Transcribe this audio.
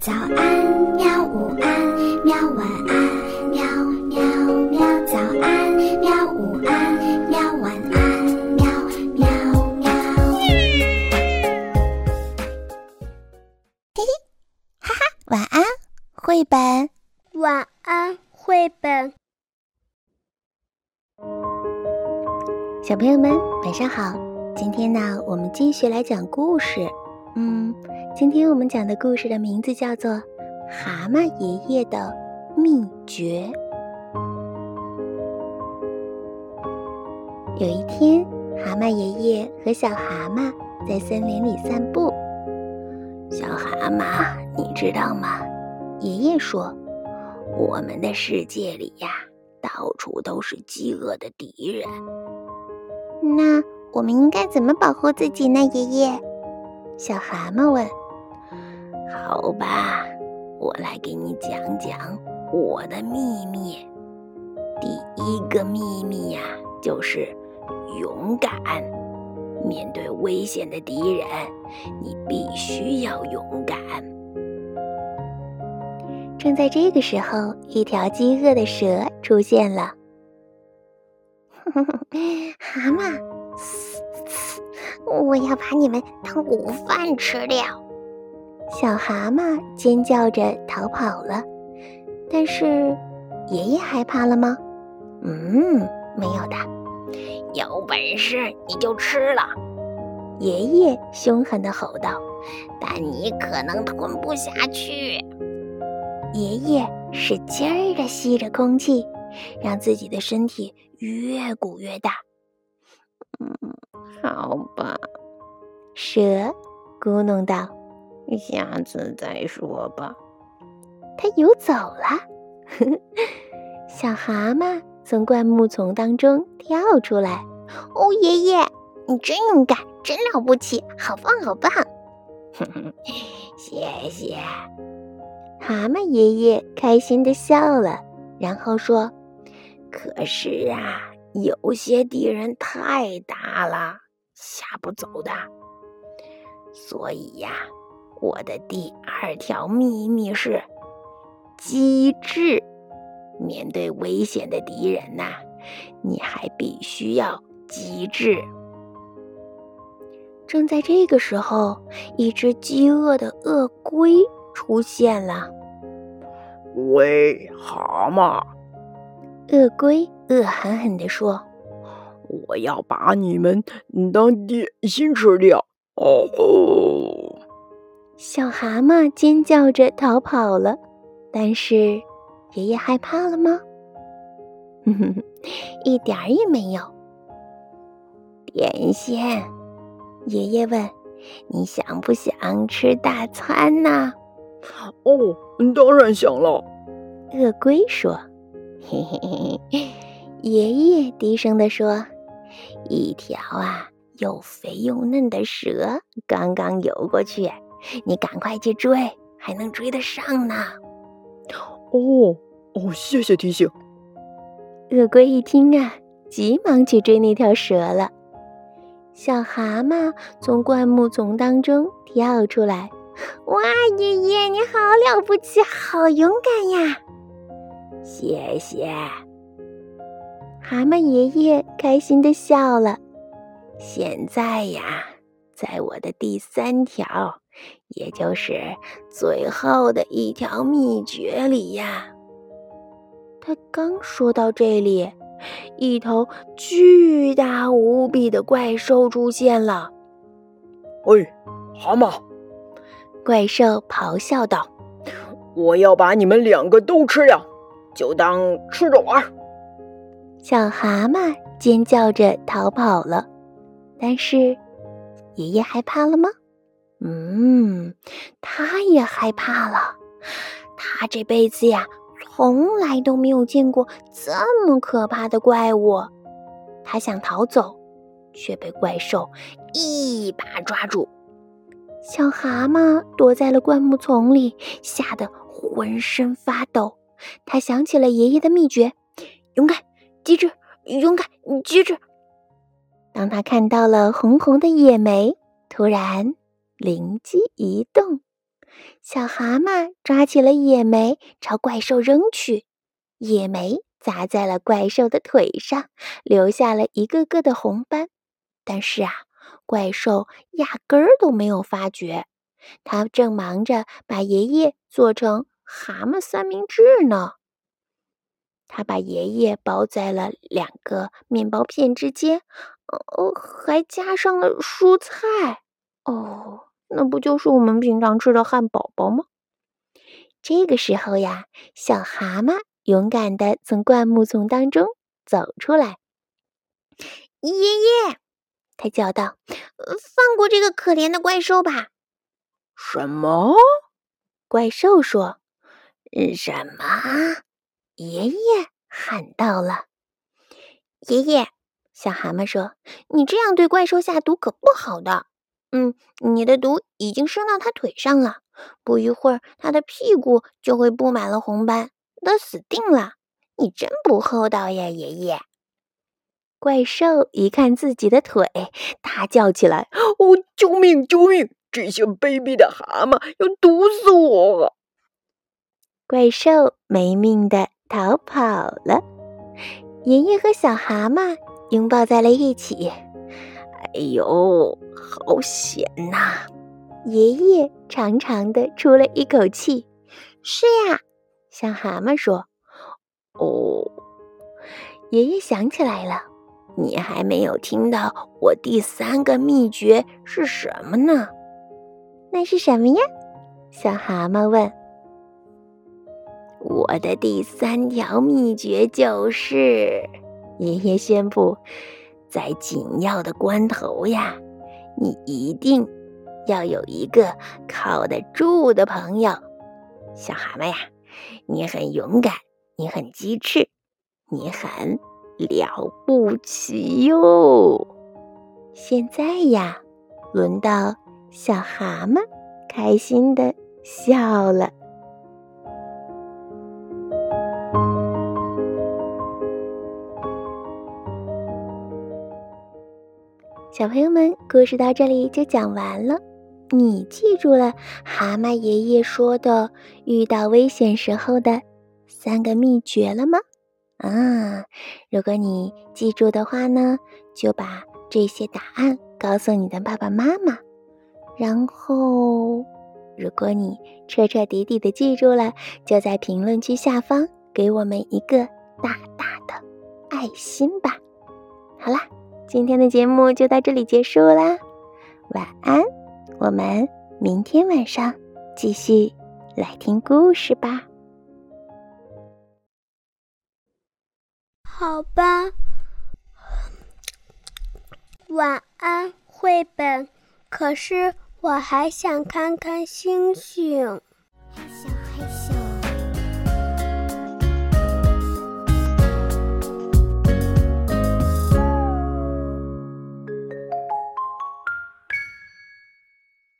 早安，喵！午安，喵！晚安，喵喵喵！早安，喵！午安，喵！晚安，喵喵喵！嘿嘿，哈哈，晚安，绘本。晚安，绘本。小朋友们，晚上好！今天呢，我们继续来讲故事。嗯，今天我们讲的故事的名字叫做《蛤蟆爷爷的秘诀》。有一天，蛤蟆爷爷和小蛤蟆在森林里散步。小蛤蟆，你知道吗？爷爷说：“我们的世界里呀，到处都是饥饿的敌人。那我们应该怎么保护自己呢？”爷爷。小蛤蟆问：“好吧，我来给你讲讲我的秘密。第一个秘密呀，就是勇敢。面对危险的敌人，你必须要勇敢。”正在这个时候，一条饥饿的蛇出现了。蛤蟆。我要把你们当午饭吃掉！小蛤蟆尖叫着逃跑了。但是，爷爷害怕了吗？嗯，没有的。有本事你就吃了！爷爷凶狠地吼道。但你可能吞不下去。爷爷使劲儿地吸着空气，让自己的身体越鼓越大。嗯。好吧，蛇咕哝道：“下次再说吧。”它游走了。小蛤蟆从灌木丛当中跳出来。“哦，爷爷，你真勇敢，真了不起，好棒，好棒！”谢谢。蛤蟆爷爷开心的笑了，然后说：“可是啊，有些敌人太大了。”吓不走的，所以呀，我的第二条秘密是机智。面对危险的敌人呐，你还必须要机智。正在这个时候，一只饥饿的鳄龟出现了。喂，蛤蟆！鳄龟恶狠狠地说。我要把你们当点心吃掉！哦，小蛤蟆尖叫着逃跑了。但是，爷爷害怕了吗？哼哼，一点儿也没有。点心，爷爷问：“你想不想吃大餐呢？”哦，当然想了。鳄龟说：“嘿嘿嘿。”爷爷低声地说。一条啊又肥又嫩的蛇刚刚游过去，你赶快去追，还能追得上呢。哦哦，谢谢提醒。鳄龟一听啊，急忙去追那条蛇了。小蛤蟆从灌木丛当中跳出来，哇，爷爷你好了不起，好勇敢呀！谢谢。蛤蟆爷爷开心的笑了。现在呀，在我的第三条，也就是最后的一条秘诀里呀。他刚说到这里，一头巨大无比的怪兽出现了。喂，蛤蟆！怪兽咆哮道：“我要把你们两个都吃掉，就当吃着玩。”小蛤蟆尖叫着逃跑了，但是爷爷害怕了吗？嗯，他也害怕了。他这辈子呀，从来都没有见过这么可怕的怪物。他想逃走，却被怪兽一把抓住。小蛤蟆躲在了灌木丛里，吓得浑身发抖。他想起了爷爷的秘诀：勇敢。机智，勇敢，机智。当他看到了红红的野莓，突然灵机一动，小蛤蟆抓起了野莓，朝怪兽扔去，野莓砸在了怪兽的腿上，留下了一个个的红斑。但是啊，怪兽压根儿都没有发觉，他正忙着把爷爷做成蛤蟆三明治呢。他把爷爷包在了两个面包片之间，哦，还加上了蔬菜。哦，那不就是我们平常吃的汉堡包吗？这个时候呀，小蛤蟆勇敢的从灌木丛当中走出来。爷爷，他叫道：“放过这个可怜的怪兽吧！”什么？怪兽说：“什么？”爷爷喊到了：“爷爷！”小蛤蟆说：“你这样对怪兽下毒可不好的。嗯，你的毒已经伸到他腿上了，不一会儿他的屁股就会布满了红斑，他死定了。你真不厚道呀，爷爷！”怪兽一看自己的腿，大叫起来：“哦，救命！救命！这些卑鄙的蛤蟆要毒死我！”怪兽没命的。逃跑了，爷爷和小蛤蟆拥抱在了一起。哎呦，好险呐！爷爷长长的出了一口气。是呀，小蛤蟆说：“哦。”爷爷想起来了，你还没有听到我第三个秘诀是什么呢？那是什么呀？小蛤蟆问。我的第三条秘诀就是，爷爷宣布，在紧要的关头呀，你一定要有一个靠得住的朋友。小蛤蟆呀，你很勇敢，你很机智，你很了不起哟。现在呀，轮到小蛤蟆开心的笑了。小朋友们，故事到这里就讲完了。你记住了蛤蟆爷爷说的遇到危险时候的三个秘诀了吗？啊，如果你记住的话呢，就把这些答案告诉你的爸爸妈妈。然后，如果你彻彻底底的记住了，就在评论区下方给我们一个大大的爱心吧。好啦。今天的节目就到这里结束啦，晚安，我们明天晚上继续来听故事吧。好吧，晚安，绘本。可是我还想看看星星。